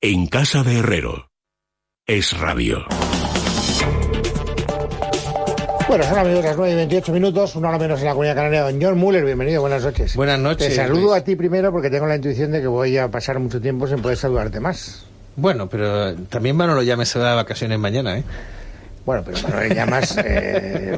En casa de Herrero. Es radio. Bueno, son amigos las 9 y 28 minutos, una hora menos en la comunidad canaria. Don John Muller, bienvenido, buenas noches. Buenas noches. Te saludo Luis. a ti primero porque tengo la intuición de que voy a pasar mucho tiempo sin poder saludarte más. Bueno, pero también Manolo ya me se de vacaciones mañana, ¿eh? Bueno, pero Manuel Llamas, eh,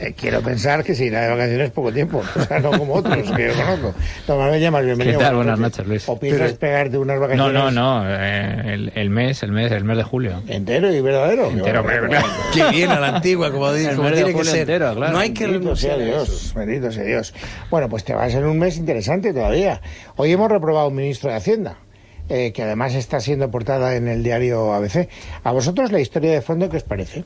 eh, quiero pensar que se irá de vacaciones poco tiempo, o sea, no como otros que yo conozco. Don Manuel Llamas, bienvenido. ¿Qué tal? Buenas noches, Luis. ¿O piensas pegarte unas No, vacaciones no, no. eh, el, el mes, el mes, el mes de julio. entero y verdadero? Entero, hombre, bueno. Qué bien a la antigua, como, di- El como mes de tiene que julio ser. entero, claro. No hay que Bendito sea. Dios, bendito sea Dios. Bueno, pues te vas en un mes interesante todavía. Hoy hemos reprobado un ministro de Hacienda, eh, que además está siendo portada en el diario ABC. ¿A vosotros la historia de fondo qué os parece?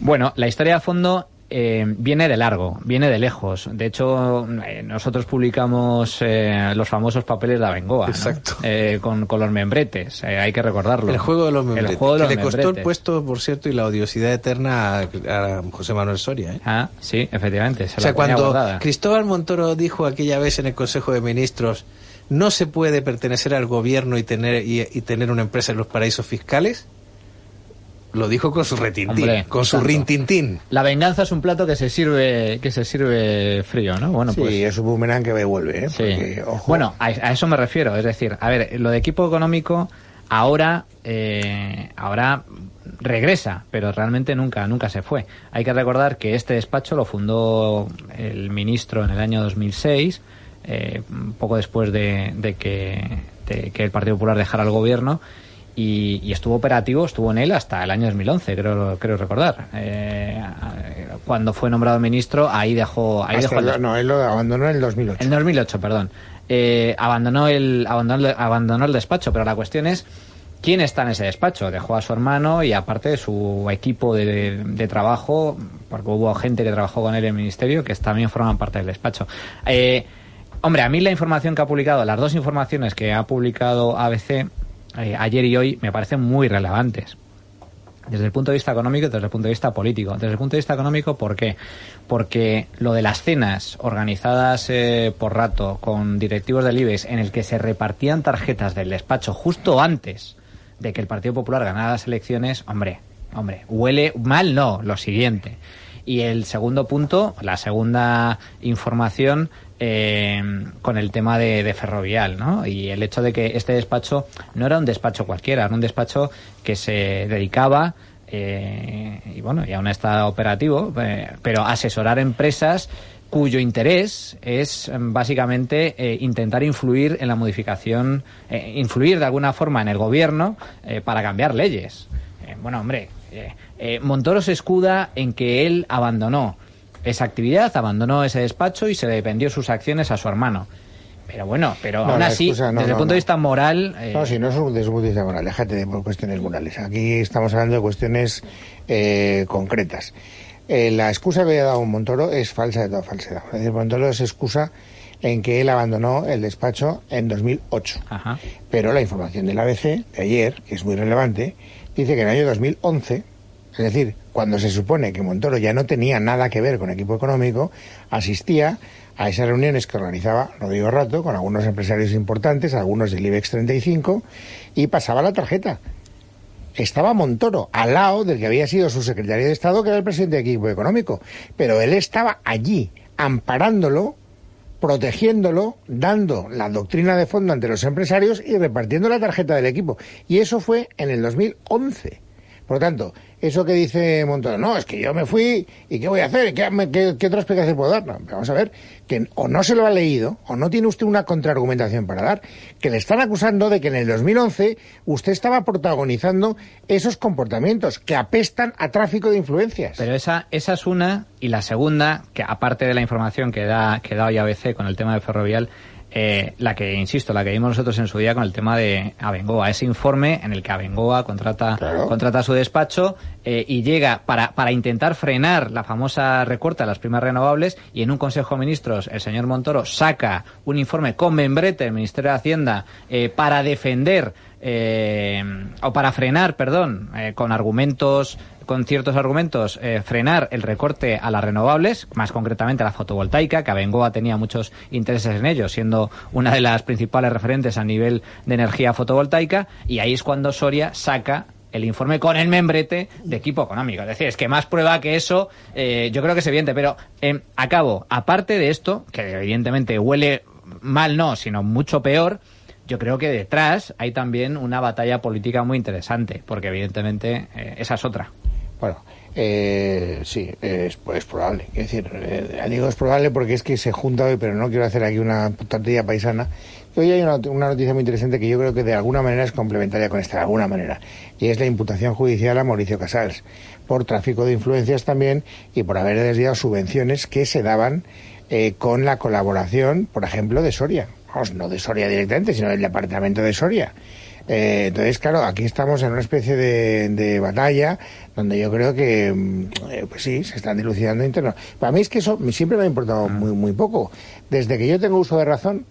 Bueno, la historia de fondo eh, viene de largo, viene de lejos. De hecho, eh, nosotros publicamos eh, los famosos papeles de Abengoa, ¿no? Exacto. Eh, con, con los membretes, eh, hay que recordarlo. El juego de los membretes. El juego de que los le costó el puesto, por cierto, y la odiosidad eterna a, a José Manuel Soria, ¿eh? Ah, sí, efectivamente. Se O sea, la cuando guardada. Cristóbal Montoro dijo aquella vez en el Consejo de Ministros no se puede pertenecer al gobierno y tener y, y tener una empresa en los paraísos fiscales, lo dijo con su retintín, Hombre, con su tanto. rintintín. La venganza es un plato que se sirve, que se sirve frío, ¿no? Bueno, sí, pues. es un boomerang que va y vuelve, ¿eh? Sí. Porque, ojo, Bueno, a, a eso me refiero. Es decir, a ver, lo de equipo económico ahora, eh, ahora regresa, pero realmente nunca, nunca se fue. Hay que recordar que este despacho lo fundó el ministro en el año 2006, eh, poco después de, de que, de que el Partido Popular dejara el gobierno. Y, y estuvo operativo, estuvo en él hasta el año 2011, creo, creo recordar. Eh, cuando fue nombrado ministro, ahí dejó, ahí hasta dejó el el- no, él lo abandonó en el 2008. en 2008, perdón. Eh, abandonó, el, abandonó, abandonó el despacho, pero la cuestión es quién está en ese despacho. Dejó a su hermano y aparte su equipo de, de trabajo, porque hubo gente que trabajó con él en el ministerio que también forman parte del despacho. Eh, hombre, a mí la información que ha publicado, las dos informaciones que ha publicado ABC eh, ayer y hoy me parecen muy relevantes desde el punto de vista económico y desde el punto de vista político. Desde el punto de vista económico, ¿por qué? Porque lo de las cenas organizadas eh, por rato con directivos del IBEX en el que se repartían tarjetas del despacho justo antes de que el Partido Popular ganara las elecciones, hombre, hombre, huele mal, no, lo siguiente. Y el segundo punto, la segunda información eh, con el tema de, de Ferrovial, ¿no? Y el hecho de que este despacho no era un despacho cualquiera, era un despacho que se dedicaba eh, y bueno, y aún está operativo, eh, pero asesorar empresas cuyo interés es em, básicamente eh, intentar influir en la modificación, eh, influir de alguna forma en el gobierno para cambiar leyes. Bueno, hombre, Montoro se escuda en que él abandonó esa actividad, abandonó ese despacho y se le vendió sus acciones a su hermano. Pero bueno, pero No, aún así, excusa no, desde no, el punto de vista moral... eh, No, si no es un- desde un punto de vista moral, déjate de por cuestiones morales. Aquí estamos hablando de cuestiones eh, concretas. Eh, la excusa que ha dado Montoro es falsa de toda falsedad. Es decir, Montoro se excusa en que él abandonó el despacho en 2008. Ajá. Pero la información del ABC de ayer, que es muy relevante, dice que en el año 2011, es decir, cuando se supone que Montoro ya no tenía nada que ver con equipo económico, asistía a esas reuniones que organizaba Rodrigo Rato con algunos empresarios importantes, algunos del IBEX 35, y pasaba la tarjeta. Estaba Montoro al lado del que había sido su secretario de Estado, que era el presidente de equipo económico. Pero él estaba allí, amparándolo, protegiéndolo, dando la doctrina de fondo ante los empresarios y repartiendo la tarjeta del equipo. Y eso fue en el 2011. Por lo tanto, eso que dice Montoro, no, es que yo me fui y ¿qué voy a hacer? ¿Qué, qué- qué otra explicación puedo dar? No, vamos a ver, que o no se lo ha leído o no tiene usted una contraargumentación para dar, que le están acusando de que en el 2011 usted estaba protagonizando esos comportamientos que apestan a tráfico de influencias. Pero esa, esa es una, y la segunda, que aparte de la información que da, que da hoy ABC con el tema de Ferrovial, eh, la que, insisto, la que vimos nosotros en su día con el tema de Abengoa, ese informe en el que Abengoa contrata, Claro. contrata su despacho eh, y llega para, para intentar frenar la famosa recorta de las primas renovables y en un Consejo de Ministros el señor Montoro saca un informe con membrete del Ministerio de Hacienda eh, para defender eh, o para frenar, perdón, eh, con argumentos, con ciertos argumentos, eh, frenar el recorte a las renovables, más concretamente a la fotovoltaica, que Abengoa tenía muchos intereses en ello, siendo una de las principales referentes a nivel de energía fotovoltaica, y ahí es cuando Soria saca el informe con el membrete de equipo económico. Es decir, es que más prueba que eso, eh, yo creo que es evidente. Pero acabo, aparte de esto, que evidentemente huele mal, no, sino mucho peor, yo creo que detrás hay también una batalla política muy interesante, porque evidentemente eh, esa es otra. Bueno, eh, sí, es, pues, probable. Es decir, eh, digo es probable porque es que se junta hoy, pero no quiero hacer aquí una tortilla paisana. Hoy hay una, una, noticia muy interesante que yo creo que de alguna manera es complementaria con esta, de alguna manera, y es la imputación judicial a Mauricio Casals por tráfico de influencias también y por haber desviado subvenciones que se daban eh, con la colaboración, por ejemplo, de Soria. Vamos, no de Soria directamente, sino del departamento de Soria. Eh, entonces, claro, aquí estamos en una especie de, de batalla donde yo creo que, mm, eh, pues sí, se están dilucidando internos. Para mí es que eso siempre me ha importado muy, muy poco. Desde que yo tengo uso de razón,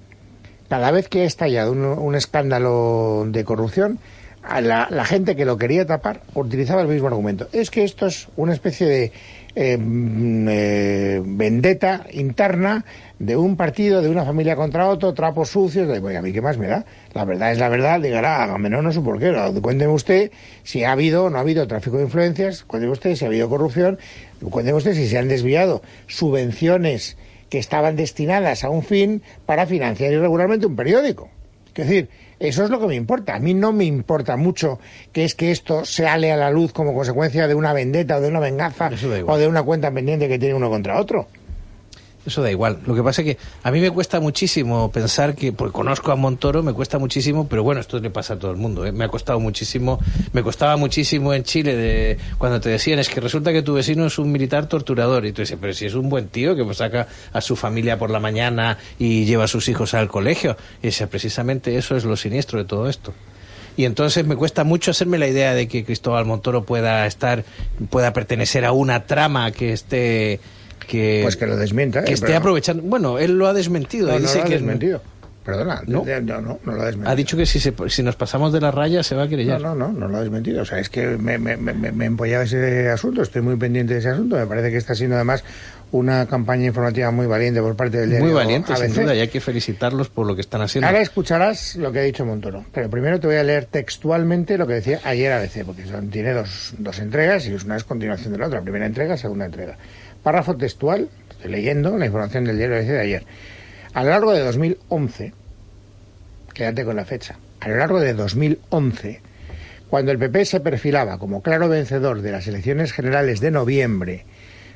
cada vez que ha estallado un, un escándalo de corrupción, a la, la, gente que lo quería tapar utilizaba el mismo argumento. Es que esto es una especie de eh, eh, vendetta interna de un partido, de una familia contra otro, trapos sucios, de, a mí qué más me da. La verdad es la verdad, diga, hágame, no, no sé por qué. Cuénteme usted si ha habido o no ha habido tráfico de influencias, cuénteme usted si ha habido corrupción, cuénteme usted si se han desviado subvenciones que estaban destinadas a un fin para financiar irregularmente un periódico. Es decir, eso es lo que me importa. A mí no me importa mucho que es que esto sale a la luz como consecuencia de una vendetta o de una venganza o de una cuenta pendiente que tiene uno contra otro. Eso da igual. Lo que pasa es que a mí me cuesta muchísimo pensar que, porque conozco a Montoro, me cuesta muchísimo, pero bueno, esto le pasa a todo el mundo. ¿eh? Me ha costado muchísimo, me costaba muchísimo en Chile de cuando te decían es que resulta que tu vecino es un militar torturador y tú dices, pero si es un buen tío que pues saca a su familia por la mañana y lleva a sus hijos al colegio. Y dice, precisamente eso es lo siniestro de todo esto y entonces me cuesta mucho hacerme la idea de que Cristóbal Montoro pueda estar pueda pertenecer a una trama que esté que pues que lo desmienta que eh, esté aprovechando bueno él lo ha desmentido no, lo ha que desmentido Perdona, ¿No? no, no, lo ha desmentido. Ha dicho que si, se, si nos pasamos de la raya se va a querellar. No, no, no, no lo ha desmentido. O sea, es que me, me, me, me he empollado ese asunto, estoy muy pendiente de ese asunto. Me parece que está siendo además una campaña informativa muy valiente por parte del diario Muy valiente, ABC. sin duda, y hay que felicitarlos por lo que están haciendo. Ahora escucharás lo que ha dicho Montoro. Pero primero te voy a leer textualmente lo que decía ayer ABC, porque son, tiene dos, dos entregas y una es continuación de la otra. Primera entrega, segunda entrega. Párrafo textual, estoy leyendo la información del diario de ayer. A lo largo de 2011, quédate con la fecha, a lo largo de 2011, cuando el PP se perfilaba como claro vencedor de las elecciones generales de noviembre,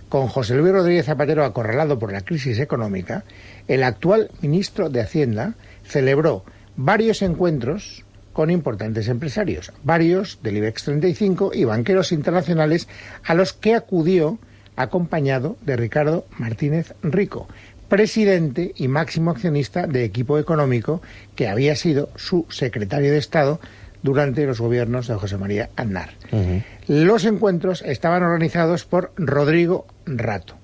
con José Luis Rodríguez Zapatero acorralado por la crisis económica, el actual ministro de Hacienda celebró varios encuentros con importantes empresarios, varios del IBEX 35 y banqueros internacionales a los que acudió acompañado de Ricardo Martínez Rico, presidente y máximo accionista de Equipo Económico, que había sido su secretario de Estado durante los gobiernos de José María Aznar. Uh -huh. Los encuentros estaban organizados por Rodrigo Rato.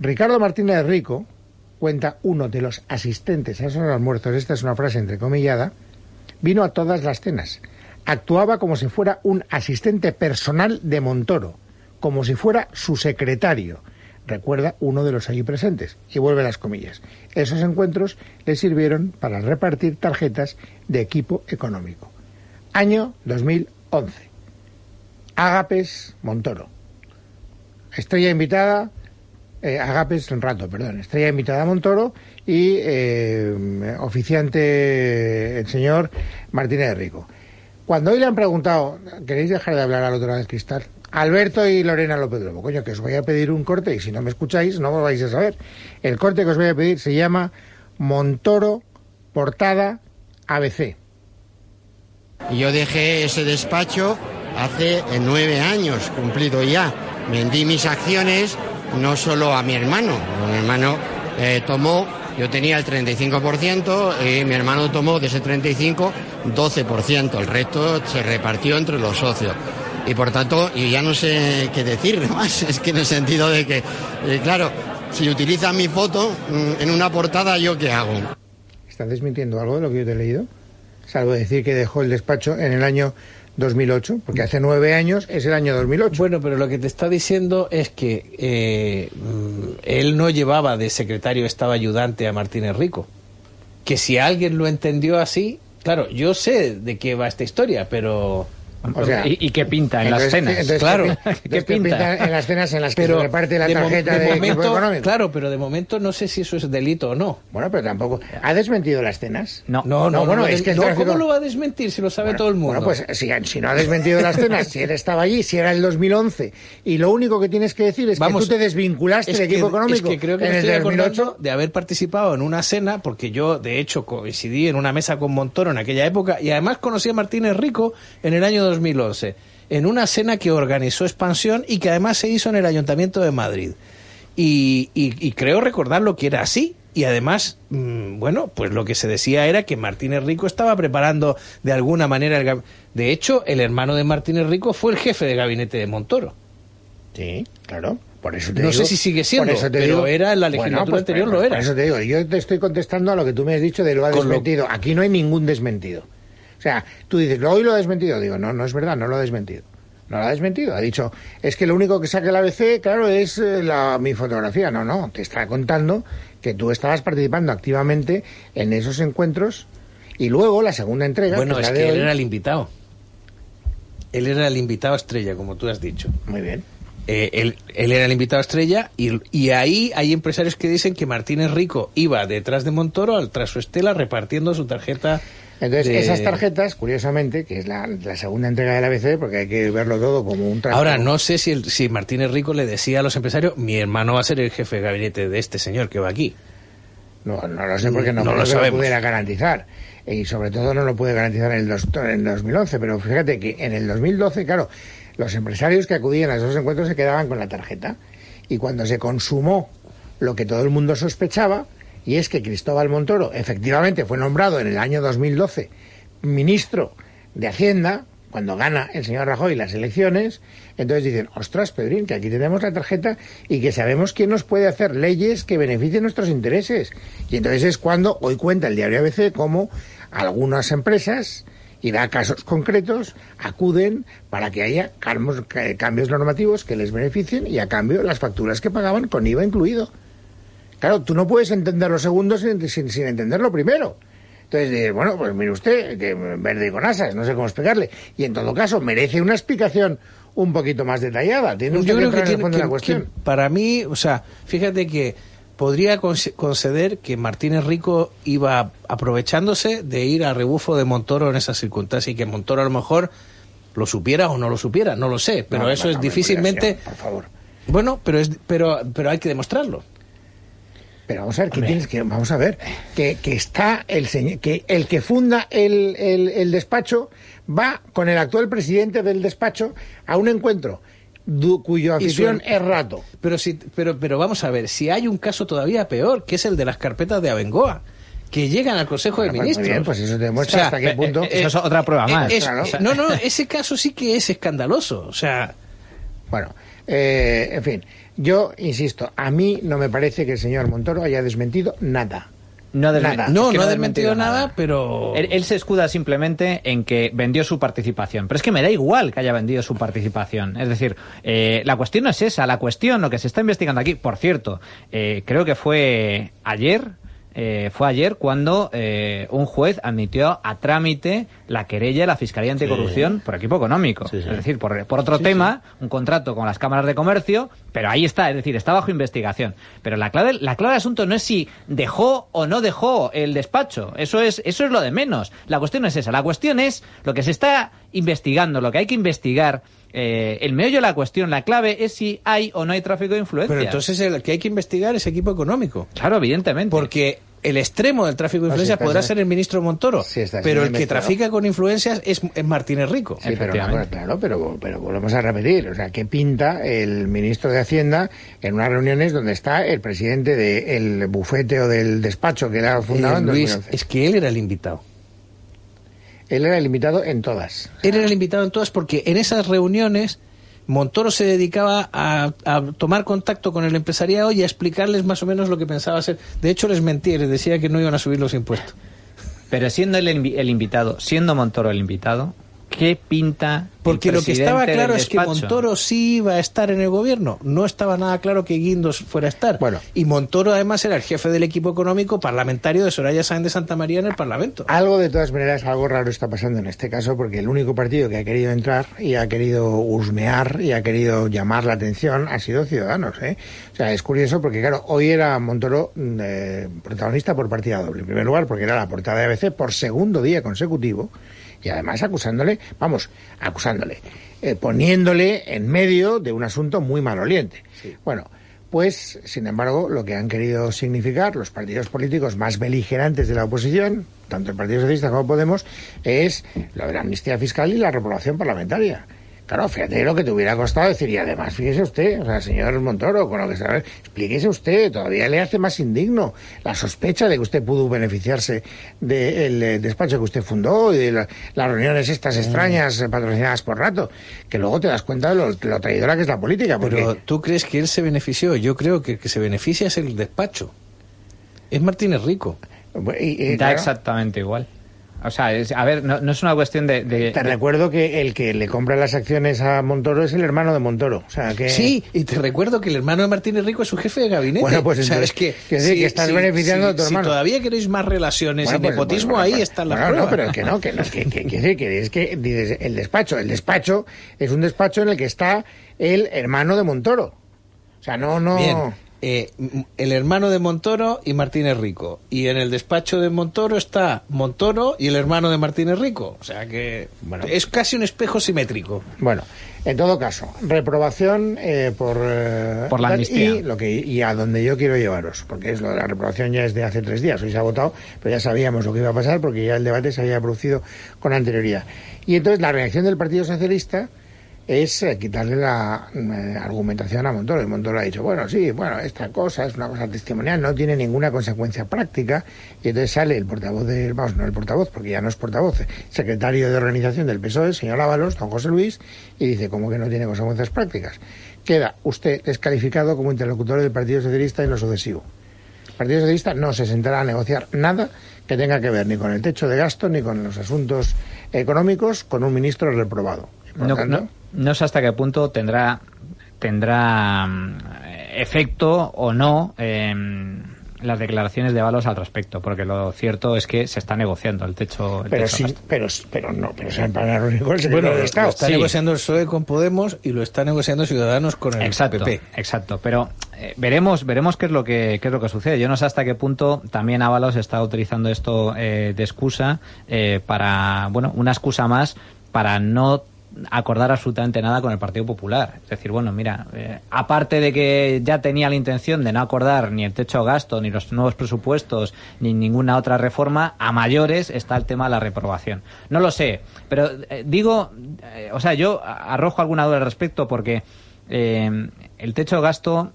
Ricardo Martínez Rico, cuenta uno de los asistentes a esos almuerzos, esta es una frase entrecomillada, vino a todas las cenas. Actuaba como si fuera un asistente personal de Montoro, como si fuera su secretario, recuerda uno de los allí presentes, y vuelve las comillas. Esos encuentros le sirvieron para repartir tarjetas de equipo económico. Año 2011. Agapes Montoro. Estrella invitada, eh, Agapes Rato, perdón, estrella invitada Montoro y eh, oficiante el señor Martínez Rico. Cuando hoy le han preguntado, ¿queréis dejar de hablar al otro lado del cristal? Alberto y Lorena López Lobo, coño, que os voy a pedir un corte y si no me escucháis no lo vais a saber. El corte que os voy a pedir se llama Montoro Portada ABC. Yo dejé ese despacho hace nueve años, cumplido ya. Vendí mis acciones no solo a mi hermano, mi hermano eh, tomó, yo tenía el 35% y mi hermano tomó de ese 35 12%, el resto se repartió entre los socios. Y por tanto yo ya no sé qué decir más es que en el sentido de que eh, claro si utilizan mi foto mm, en una portada yo qué hago ¿estás desmintiendo algo de lo que yo te he leído? salvo decir que dejó el despacho en el año 2008, porque hace nueve años es el año 2008. Bueno, pero lo que te está diciendo es que eh, mm, él no llevaba de secretario, estaba ayudante a Martínez Rico. Que si alguien lo entendió así, claro, yo sé de qué va esta historia, pero O sea, ¿Y, y qué pinta en las cenas? entonces, Claro. ¿qué, ¿Qué entonces, ¿qué pinta? pinta en las cenas en las que pero se reparte la de tarjeta de momento, económico? claro, pero de momento no sé si eso es delito o no. Bueno, pero tampoco. ¿Ha desmentido las cenas? No. No, no, No, bueno, no, es que el no, tráfico- ¿cómo lo va a desmentir si lo sabe Bueno, todo el mundo? Bueno, pues si, si no ha desmentido las cenas, si él estaba allí, si era el 2011, y lo único que tienes que decir es Vamos, que tú te desvinculaste es del equipo económico Es que creo que en me el estoy acordando 2008. de haber participado en una cena, porque yo, de hecho, coincidí en una mesa con Montoro en aquella época, y además conocí a Martínez Rico en el año 2011, en una cena que organizó Expansión y que además se hizo en el Ayuntamiento de Madrid. Y, y- y creo recordar lo que era así. Y además, mm, bueno, pues lo que se decía era que Martínez Rico estaba preparando de alguna manera el De hecho, el hermano de Martínez Rico fue el jefe de gabinete de Montoro. Sí, claro. Por eso te No digo- sé si sigue siendo, eso pero digo- era en la legislatura pues, anterior, pues, lo era. Por eso te digo, yo te estoy contestando a lo que tú me has dicho de lo ha lo- desmentido. Aquí no hay ningún desmentido. O sea, tú dices, hoy lo ha desmentido. Digo, no, no es verdad, no lo ha desmentido. No lo ha desmentido. Ha dicho, es que lo único que saca el ABC, claro, es eh, la, mi fotografía. No, no, te está contando que tú estabas participando activamente en esos encuentros y luego la segunda entrega. Bueno, que es que él hoy- era el invitado. Él era el invitado estrella, como tú has dicho. Muy bien. Eh, él, él era el invitado estrella y, y ahí hay empresarios que dicen que Martínez Rico iba detrás de Montoro, al- tras su estela, repartiendo su tarjeta. Entonces, de- esas tarjetas, curiosamente, que es la, la segunda entrega del ABC, porque hay que verlo todo como un. Ahora, no sé si, el- si Martínez Rico le decía a los empresarios, mi hermano va a ser el jefe de gabinete de este señor que va aquí. No, no lo sé porque no, No creo lo que sabemos. pudiera garantizar. Y sobre todo no lo puede garantizar en el, dos- en el 2011. Pero fíjate que en el 2012, claro, los empresarios que acudían a esos encuentros se quedaban con la tarjeta. Y cuando se consumó lo que todo el mundo sospechaba, y es que Cristóbal Montoro efectivamente fue nombrado en el año 2012 ministro de Hacienda, cuando gana el señor Rajoy las elecciones, entonces dicen, ostras, Pedrín, que aquí tenemos la tarjeta y que sabemos quién nos puede hacer leyes que beneficien nuestros intereses. Y entonces es cuando hoy cuenta el diario ABC cómo algunas empresas, y da casos concretos, acuden para que haya ca- cambios normativos que les beneficien y a cambio las facturas que pagaban con IVA incluido. Claro, tú no puedes entender lo segundo sin, sin, sin entender lo primero. Entonces, bueno, pues mire usted, que verde y con asas, no sé cómo explicarle. Y en todo caso, merece una explicación un poquito más detallada. Tiene usted Yo que creo que, tiene- de la que- cuestión. que para mí, o sea, fíjate que podría conce- conceder que Martínez Rico iba aprovechándose de ir a rebufo de Montoro en esas circunstancias y que Montoro a lo mejor lo supiera o no lo supiera, no lo sé, pero No, eso no, es difícilmente Por favor. bueno, pero es pero pero hay que demostrarlo. Pero vamos a ver, ¿qué tienes que, vamos a ver, que, que está el señor, que el que funda el, el, el despacho va con el actual presidente del despacho a un encuentro du- cuyo anfitrión es rato. Pero si pero pero vamos a ver, si hay un caso todavía peor, que es el de las carpetas de Abengoa, que llegan al Consejo de Bueno, pues muy Ministros. bien, pues eso demuestra O sea, hasta qué punto. eh, Eso es otra prueba más. Es- claro. No, no, ese caso sí que es escandaloso. O sea, Bueno, eh, en fin, yo insisto, a mí no me parece que el señor Montoro haya desmentido nada. No, ha desmen- Nada. no, es que no ha desmentido nada, pero... Él, él se escuda simplemente en que vendió su participación. Pero es que me da igual que haya vendido su participación. Es decir, eh, la cuestión no es esa. La cuestión, lo que se está investigando aquí, por cierto, eh, creo que fue ayer. Eh, fue ayer cuando eh, un juez admitió a trámite la querella de la Fiscalía Anticorrupción por equipo económico. Sí, sí. Es decir, por, por otro tema, un contrato con las cámaras de comercio, pero ahí está, es decir, está bajo investigación. Pero la clave, la clave del asunto no es si dejó o no dejó el despacho. Eso es, eso es lo de menos. La cuestión no es esa. La cuestión es lo que se está investigando, lo que hay que investigar. Eh, el meollo de la cuestión, la clave es si hay o no hay tráfico de influencia. Pero entonces el que hay que investigar es equipo económico. Claro, evidentemente. Porque el extremo del tráfico de No, influencias podrá ser el ministro Montoro, Sí, está pero el que trafica con influencias es, es Martínez Rico. Sí, pero claro, pero, pero volvemos a repetir. O sea, ¿qué pinta el ministro de Hacienda en unas reuniones donde está el presidente del bufete o del despacho que él ha fundado Eh, en Luis, 2011? es que él era el invitado. Él era el invitado en todas. Él era el invitado en todas porque en esas reuniones Montoro se dedicaba a, a tomar contacto con el empresariado y a explicarles más o menos lo que pensaba hacer. De hecho, les mentía, les decía que no iban a subir los impuestos. Pero siendo el invitado, siendo Montoro el invitado, ¿qué pinta? el Porque lo que estaba claro es que? Montoro sí iba a estar en el gobierno. No estaba nada claro que Guindos fuera a estar. Bueno. Y Montoro además era el jefe del equipo económico parlamentario de Soraya Sáenz de Santa María en el Parlamento. Algo de todas maneras, algo raro está pasando en este caso, porque el único partido que ha querido entrar y ha querido husmear y ha querido llamar la atención ha sido Ciudadanos. ¿eh? O sea, es curioso porque, claro, hoy era Montoro eh, protagonista por partida doble. En primer lugar, porque era la portada de ABC por segundo día consecutivo y además acusándole, vamos, acusándole, eh, poniéndole en medio de un asunto muy maloliente. Bueno, pues, sin embargo, lo que han querido significar los partidos políticos más beligerantes de la oposición, tanto el Partido Socialista como Podemos, es lo de la amnistía fiscal y la reprobación parlamentaria. Claro, fíjate lo que te hubiera costado decir, y además, fíjese usted, o sea, señor Montoro, con lo que sabe, explíquese usted, todavía le hace más indigno la sospecha de que usted pudo beneficiarse del eh, despacho que usted fundó y de la- las reuniones estas extrañas eh, patrocinadas por rato, que luego te das cuenta de lo, lo traidora que es la política. Porque... Pero tú crees que él se benefició. Yo creo que el que se beneficia es el despacho. Es Martínez Rico. y- y, Da claro, exactamente igual. O sea, es- a ver, no, no es una cuestión de... de- Te de- recuerdo que el que le compra las acciones a Montoro es el hermano de Montoro. O sea, que... Sí, y te recuerdo que el hermano de Martínez Rico es su jefe de gabinete. Bueno, pues entonces, es que, quiere decir que estás beneficiando a tu si hermano. todavía queréis más relaciones Bueno, y pues, nepotismo, bueno, ahí están las pruebas. No, pero que no, que no, que, que, que, que- que es que dices, el despacho, el despacho es un despacho en el que está el hermano de Montoro. O sea, no, no. Bien, eh, m- el hermano de Montoro y Martínez Rico. Y en el despacho de Montoro está Montoro y el hermano de Martínez Rico. O sea que Bueno. es casi un espejo simétrico. Bueno, en todo caso, reprobación eh, por, eh, Por la amnistía. Y, lo que, y a donde yo quiero llevaros, porque es lo de la reprobación ya es de hace tres días, hoy se ha votado, pero ya sabíamos lo que iba a pasar porque ya el debate se había producido con anterioridad. Y entonces la reacción del Partido Socialista es eh, quitarle la eh, argumentación a Montoro. Y Montoro ha dicho, bueno, sí, bueno, esta cosa es una cosa testimonial, no tiene ninguna consecuencia práctica. Y entonces sale el portavoz del, vamos, no el portavoz, porque ya no es portavoz, eh, secretario de organización del PSOE, señor Ábalos, don José Luis, y dice, ¿cómo que no tiene consecuencias prácticas? Queda usted descalificado como interlocutor del Partido Socialista en lo sucesivo. El Partido Socialista no se sentará a negociar nada que tenga que ver ni con el techo de gasto ni con los asuntos económicos con un ministro reprobado. Por no, tanto, no- no sé hasta qué punto tendrá tendrá mm, efecto o no em, las declaraciones de Valos al respecto, porque lo cierto es que se está negociando el techo. el pero techo sí, pero, pero no, pero se van a reunir con el secretario Bueno, de lo Estado. está Sí. negociando el PSOE con Podemos y lo está negociando Ciudadanos con el Exacto, PP. exacto. Pero eh, veremos, veremos qué es lo que qué es lo que sucede. Yo no sé hasta qué punto también Ábalos está utilizando esto eh, de excusa eh, para, bueno, una excusa más para no acordar absolutamente nada con el Partido Popular. Es decir, bueno, mira, eh, aparte de que ya tenía la intención de no acordar ni el techo de gasto, ni los nuevos presupuestos, ni ninguna otra reforma, a mayores está el tema de la reprobación. No lo sé, pero eh, digo, eh, o sea, yo arrojo alguna duda al respecto porque eh, el techo de gasto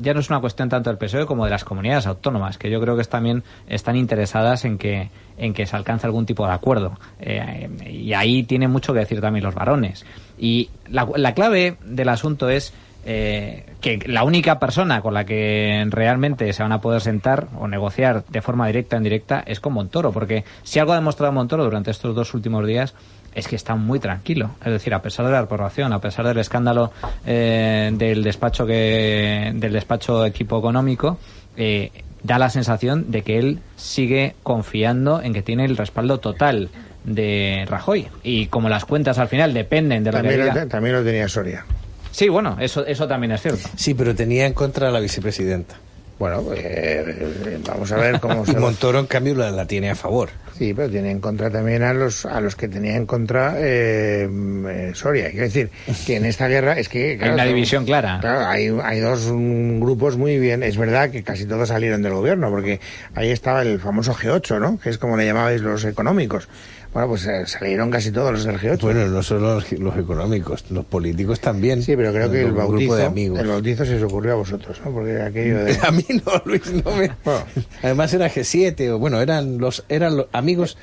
ya no es una cuestión tanto del PSOE como de las comunidades autónomas, que yo creo que también están interesadas en que en que se alcance algún tipo de acuerdo. Eh, y ahí tiene mucho que decir también los varones. Y la, la clave del asunto es eh, que la única persona con la que realmente se van a poder sentar o negociar de forma directa o indirecta es con Montoro, porque si algo ha demostrado Montoro durante estos dos últimos días es que está muy tranquilo. Es decir, a pesar de la reprobación, a pesar del escándalo eh, del despacho que del despacho equipo económico, eh, da la sensación de que él sigue confiando en que tiene el respaldo total de Rajoy. Y como las cuentas al final dependen de que También diga... también lo tenía Soria. Sí, bueno, eso, eso también es cierto. Sí, pero tenía en contra a la vicepresidenta. Bueno, pues, eh, vamos a ver cómo Y se va- Montoro, en cambio, la, la tiene a favor. Sí, pero tiene en contra también a los a los que tenía en contra eh, eh, Soria. Quiero decir que en esta guerra es que... Hay una son- división clara. Claro, hay, hay dos mm, grupos muy bien. Es verdad que casi todos salieron del gobierno, porque ahí estaba el famoso G8, ¿no? Que es como le llamabais los económicos. Bueno, pues eh, salieron casi todos los del G8. Bueno, no solo los, los económicos, los políticos también. sí, pero creo que el bautizo, el bautizo se os ocurrió a vosotros, ¿no? Porque aquello de... A mí no, Luis, no me... Bueno. Además era G7, o bueno, eran los, eran los amigos...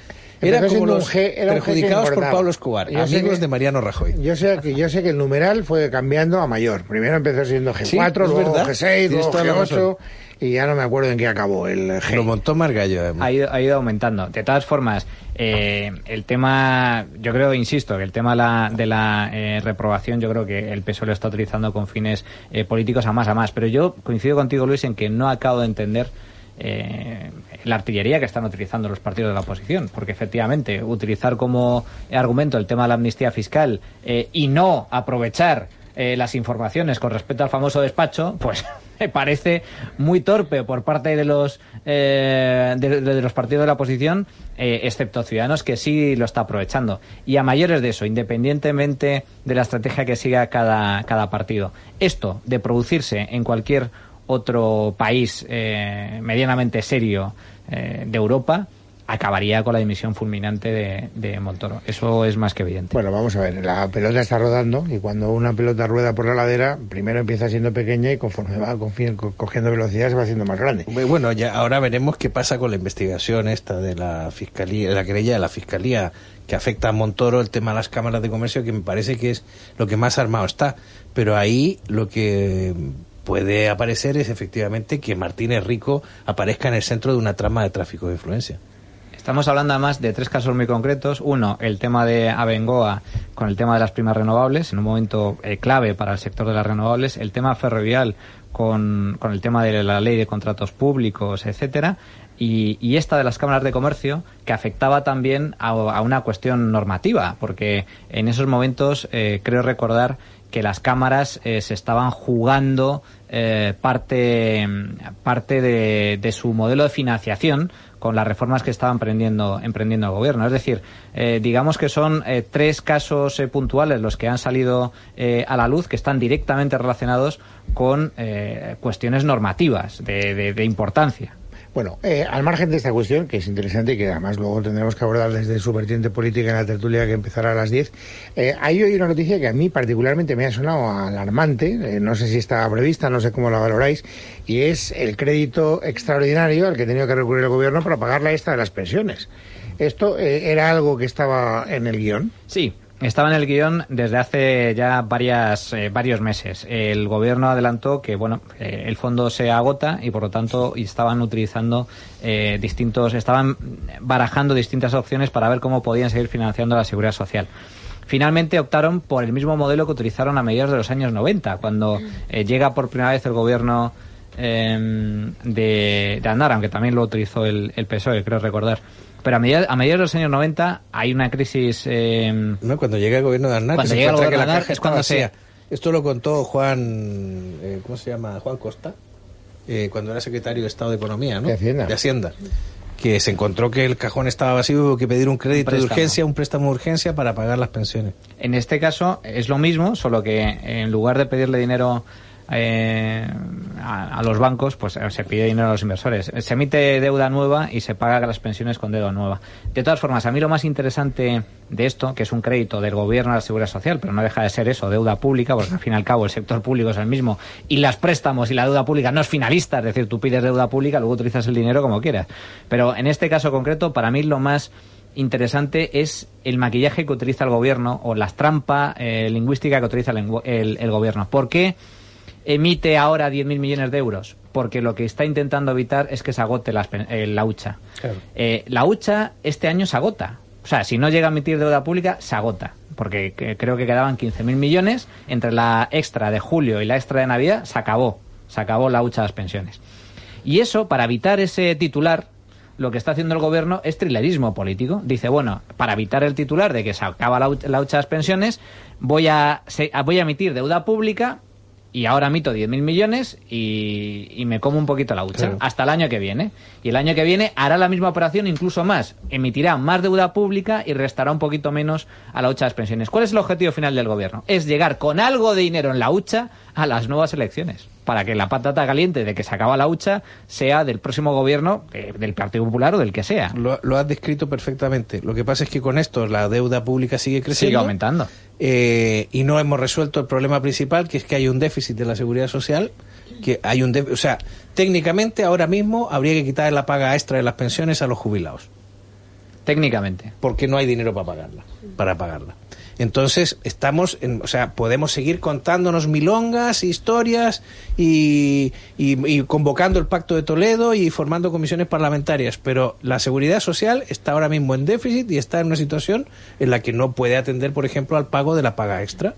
Era como los un G- era un G que perjudicados por. Pablo Escobar, Yo sé amigos que- de Mariano Rajoy. Yo sé, que, yo sé que el numeral fue cambiando a mayor. Primero empezó siendo G4, Sí, es luego verdad. G6, Tienes luego toda la G8 y ya no me acuerdo en qué acabó el G. Lo montó Margallo, además. ha ido, ha ido aumentando. De todas formas, eh, el tema, yo creo, insisto, que el tema de la, de la, eh, reprobación, yo creo que el PSOE lo está utilizando con fines eh, políticos a más a más. Pero yo coincido contigo, Luis, en que no acabo de entender eh, la artillería que están utilizando los partidos de la oposición, porque efectivamente utilizar como argumento el tema de la amnistía fiscal eh, y no aprovechar eh, las informaciones con respecto al famoso despacho, pues me parece muy torpe por parte de los eh, de, los partidos de la oposición, excepto Ciudadanos que sí lo está aprovechando. Y a mayores de eso, independientemente de la estrategia que siga cada, cada partido, esto de producirse en cualquier otro país eh, medianamente serio eh, de Europa acabaría con la dimisión fulminante de, de Montoro. Eso es más que evidente. Bueno, vamos a ver, la pelota está rodando y cuando una pelota rueda por la ladera, primero empieza siendo pequeña y conforme va cogiendo velocidad se va haciendo más grande. Bueno, ya ahora veremos qué pasa con la investigación esta de la fiscalía, la querella de la fiscalía que afecta a Montoro, el tema de las cámaras de comercio, que me parece que es lo que más armado está. Pero ahí lo que puede aparecer es efectivamente que Martínez Rico aparezca en el centro de una trama de tráfico de influencia. Estamos hablando además de tres casos muy concretos. Uno, el tema de Abengoa con el tema de las primas renovables, en un momento eh, clave para el sector de las renovables. El tema ferrovial con, con el tema de la ley de contratos públicos, etcétera. Y, esta de las cámaras de comercio que afectaba también a, a una cuestión normativa, porque en esos momentos eh, creo recordar que las cámaras eh, se estaban jugando eh, parte, parte de, su modelo de financiación con las reformas que estaba emprendiendo, emprendiendo el gobierno. Es decir, eh, digamos que son eh, tres casos puntuales los que han salido a la luz que están directamente relacionados con cuestiones normativas de importancia. Bueno, eh, al margen de esta cuestión, que es interesante y que además luego tendremos que abordar desde su vertiente política en la tertulia que empezará a las 10, eh, hay hoy una noticia que a mí particularmente me ha sonado alarmante, eh, no sé si estaba prevista, no sé cómo la valoráis, y es el crédito extraordinario al que ha tenido que recurrir el gobierno para pagar la esta de las pensiones. ¿Esto eh, era algo que estaba en el guion? Sí, estaba en el guion desde hace ya varias, eh, varios meses. El gobierno adelantó que bueno, eh, el fondo se agota y por lo tanto estaban utilizando eh, distintos, estaban barajando distintas opciones para ver cómo podían seguir financiando la seguridad social. Finalmente optaron por el mismo modelo que utilizaron a mediados de los años 90, cuando eh, llega por primera vez el gobierno eh, de, de Andar, aunque también lo utilizó el, el PSOE, creo recordar. Pero a mediados, a mediados de los años 90 hay una crisis. eh, ¿no? Cuando llega el gobierno de Aznar, Cuando se llega el gobierno la de Aznar caja es cuando se- vacía. Esto lo contó Juan, eh, ¿cómo se llama? Juan Costa, eh, cuando era secretario de Estado de Economía, ¿no? De Hacienda. Hacienda. Que se encontró que el cajón estaba vacío y hubo que pedir un crédito de préstamo. urgencia, un préstamo de urgencia para pagar las pensiones. En este caso es lo mismo, solo que en lugar de pedirle dinero eh, a, a los bancos, pues eh, se pide dinero a los inversores. Se emite deuda nueva y se paga las pensiones con deuda nueva. De todas formas, a mí lo más interesante de esto, que es un crédito del gobierno a la seguridad social, pero no deja de ser eso, deuda pública, porque al fin y al cabo el sector público es el mismo y las préstamos y la deuda pública no es finalista, es decir, tú pides deuda pública, luego utilizas el dinero como quieras. Pero en este caso concreto, para mí lo más interesante es el maquillaje que utiliza el gobierno o la trampa eh, lingüística que utiliza el- el gobierno. ¿Por qué emite ahora 10.000 millones de euros? Porque lo que está intentando evitar es que se agote las eh, la hucha. Claro. Eh, la hucha este año se agota. O sea, si no llega a emitir deuda pública, se agota. Porque que- creo que quedaban 15.000 millones. Entre la extra de julio y la extra de Navidad, se acabó. Se acabó la hucha de las pensiones. Y eso, para evitar ese titular, lo que está haciendo el gobierno es trilerismo político. Dice, bueno, para evitar el titular de que se acaba la, hucha- de las pensiones, voy a, voy a emitir deuda pública y ahora emito 10.000 millones y, y me como un poquito la hucha Claro. hasta el año que viene. Y el año que viene hará la misma operación, incluso más. Emitirá más deuda pública y restará un poquito menos a la hucha de las pensiones. ¿Cuál es el objetivo final del gobierno? Es llegar con algo de dinero en la hucha a las nuevas elecciones. Para que la patata caliente de que se acaba la hucha sea del próximo gobierno, eh, del Partido Popular o del que sea. Lo, lo has descrito perfectamente. Lo que pasa es que con esto la deuda pública sigue creciendo. Sigue aumentando. eh, y no hemos resuelto el problema principal, que es que hay un déficit de la seguridad social, que hay un o sea, técnicamente ahora mismo habría que quitar la paga extra de las pensiones a los jubilados. Técnicamente. Porque no hay dinero para pagarla. Para pagarla. Entonces, estamos, en, o sea, podemos seguir contándonos milongas, historias y, y, convocando el Pacto de Toledo y formando comisiones parlamentarias, pero la seguridad social está ahora mismo en déficit y está en una situación en la que no puede atender, por ejemplo, al pago de la paga extra.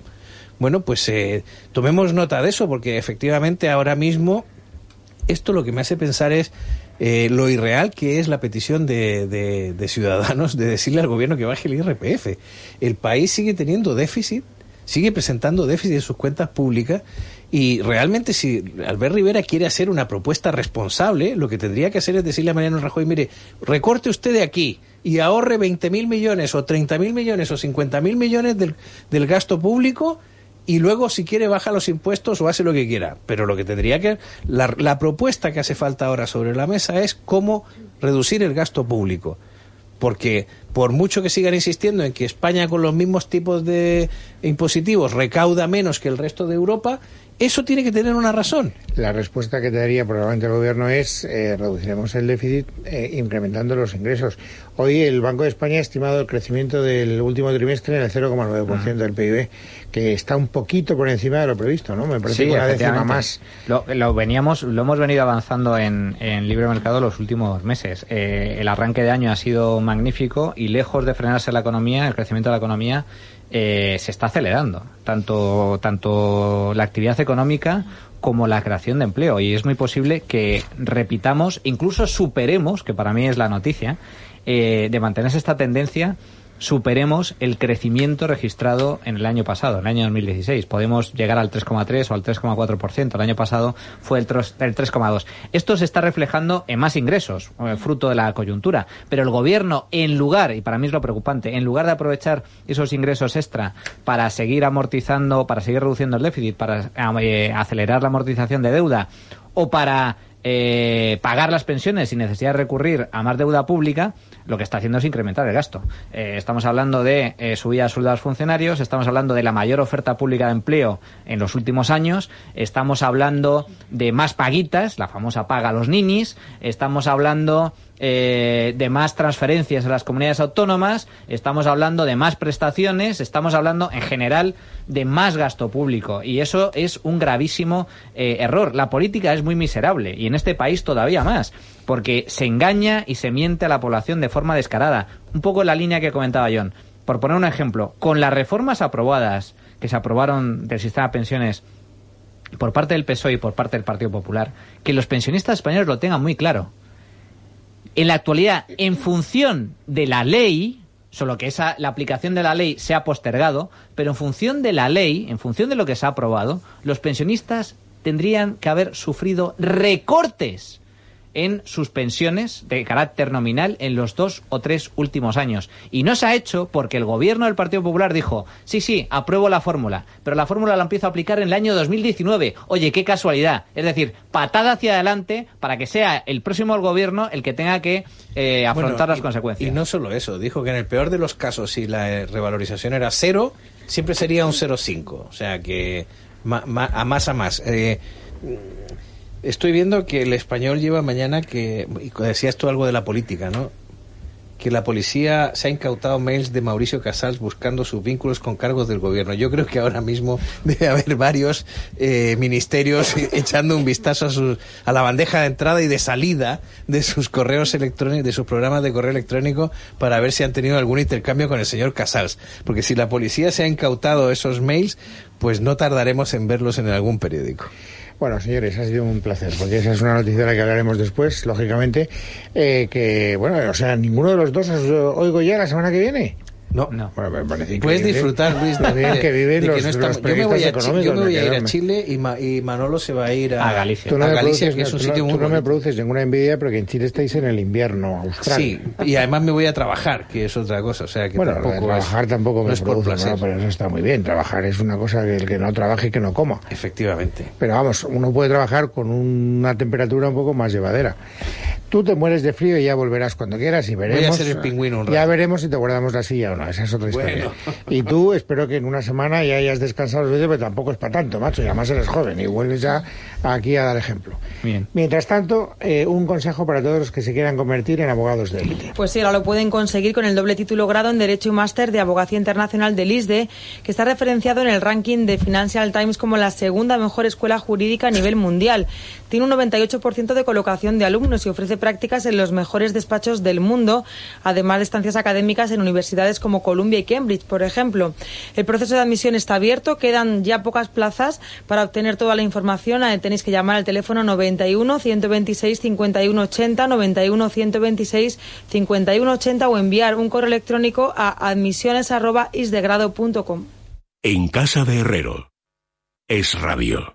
Bueno, pues eh, tomemos nota de eso, porque efectivamente ahora mismo esto lo que me hace pensar es eh, lo irreal que es la petición de, de, ciudadanos de decirle al gobierno que baje el IRPF. El país sigue teniendo déficit, sigue presentando déficit en sus cuentas públicas y realmente si Albert Rivera quiere hacer una propuesta responsable, lo que tendría que hacer es decirle a Mariano Rajoy, mire, recorte usted de aquí y ahorre 20 mil millones o 30 mil millones o 50 mil millones del gasto público y luego si quiere baja los impuestos o hace lo que quiera. Pero lo que tendría que... La, la, propuesta que hace falta ahora sobre la mesa es cómo reducir el gasto público. Porque por mucho que sigan insistiendo en que España con los mismos tipos de impositivos recauda menos que el resto de Europa, eso tiene que tener una razón. La respuesta que te daría probablemente el gobierno es eh, reduciremos el déficit eh, incrementando los ingresos. Hoy el Banco de España ha estimado el crecimiento del último trimestre en el 0,9% uh -huh. del PIB, que está un poquito por encima de lo previsto, ¿no? Me parece sí, que una décima más. Lo, lo, veníamos, lo hemos venido avanzando en, en libre mercado los últimos meses. Eh, el arranque de año ha sido magnífico y lejos de frenarse la economía, el crecimiento de la economía eh, se está acelerando, tanto, tanto la actividad económica como la creación de empleo. Y es muy posible que repitamos, incluso superemos, que para mí es la noticia, eh, de mantenerse esta tendencia, superemos el crecimiento registrado en el año pasado, en el año 2016. Podemos llegar al 3,3 o al 3,4%. El año pasado fue el 3,2. Esto se está reflejando en más ingresos, eh, fruto de la coyuntura. Pero el gobierno, en lugar, y para mí es lo preocupante, en lugar de aprovechar esos ingresos extra para seguir amortizando, para seguir reduciendo el déficit, para eh, acelerar la amortización de deuda o para eh, pagar las pensiones sin necesidad de recurrir a más deuda pública, lo que está haciendo es incrementar el gasto. Eh, estamos hablando de eh, subida de funcionarios, estamos hablando de la mayor oferta pública de empleo en los últimos años, estamos hablando de más paguitas, la famosa paga a los ninis, estamos hablando eh, de más transferencias a las comunidades autónomas, estamos hablando de más prestaciones, estamos hablando en general de más gasto público y eso es un gravísimo eh, error. La política es muy miserable y en este país todavía más porque se engaña y se miente a la población de forma descarada. Un poco en la línea que comentaba John. Por poner un ejemplo, con las reformas aprobadas que se aprobaron del sistema de pensiones por parte del PSOE y por parte del Partido Popular, que los pensionistas españoles lo tengan muy claro en la actualidad, en función de la ley, solo que esa, la aplicación de la ley se ha postergado, pero en función de la ley, en función de lo que se ha aprobado, los pensionistas tendrían que haber sufrido recortes en sus pensiones de carácter nominal en los dos o tres últimos años. Y no se ha hecho porque el gobierno del Partido Popular dijo, sí, sí, apruebo la fórmula, pero la fórmula la empiezo a aplicar en el año 2019. Oye, qué casualidad. Es decir, patada hacia adelante para que sea el próximo gobierno el que tenga que eh, afrontar bueno, las y, consecuencias. Y no solo eso, dijo que en el peor de los casos, si la revalorización era cero, siempre sería un 0,5. O sea que ma, ma, a más a más. Eh, estoy viendo que el español lleva mañana que, y decías tú algo de la política, ¿no? Que la policía se ha incautado mails de Mauricio Casals buscando sus vínculos con cargos del gobierno. Yo creo que ahora mismo debe haber varios eh, ministerios echando un vistazo a, sus, a la bandeja de entrada y de salida de sus correos electrónicos, de sus programas de correo electrónico para ver si han tenido algún intercambio con el señor Casals. Porque si la policía se ha incautado esos mails, pues no tardaremos en verlos en algún periódico. Bueno, señores, ha sido un placer, porque esa es una noticia de la que hablaremos después, lógicamente, eh, que, bueno, o sea, ninguno de los dos os oigo ya la semana que viene. No, no. Bueno, me parece Puedes disfrutar, Luis, de, de, que viven de los, que no estamos, yo me voy a, yo me voy a ir a. Chile y, Ma, y, Manolo se va a ir a, a Galicia. Tú no, a me Galicia, produces, que es un tú sitio muy tú no me produces ninguna envidia porque en Chile estáis en el invierno austral. Sí, y además me voy a trabajar, que es otra cosa. O sea, que bueno, tampoco trabajar es, tampoco me no es por produce, placer. ¿no? pero eso está muy bien. Trabajar es una cosa que el que no trabaje que no coma. Efectivamente. Pero vamos, uno puede trabajar con una temperatura un poco más llevadera. Tú te mueres de frío y ya volverás cuando quieras y veremos. Voy a ser el pingüino un rato. Ya veremos si te guardamos la silla o no. Esa es otra historia. Y tú espero que en una semana ya hayas descansado los vídeos, pero tampoco es para tanto, macho. Y además eres joven y vuelves ya aquí a dar ejemplo. Bien. Mientras tanto, eh, un consejo para todos los que se quieran convertir en abogados de élite. Pues sí, ahora lo pueden conseguir con el doble título grado en Derecho y Máster de Abogacía Internacional del ISDE, que está referenciado en el ranking de Financial Times como la segunda mejor escuela jurídica a nivel mundial. Tiene un 98% de colocación de alumnos y ofrece prácticas en los mejores despachos del mundo, además de estancias académicas en universidades como Columbia y Cambridge, por ejemplo. El proceso de admisión está abierto, quedan ya pocas plazas. Para obtener toda la información eh, tenéis que llamar al teléfono 91 126 51 80, 91 126 51 80 o enviar un correo electrónico a admisiones@isdegrado.com. En casa de Herrero. Es radio.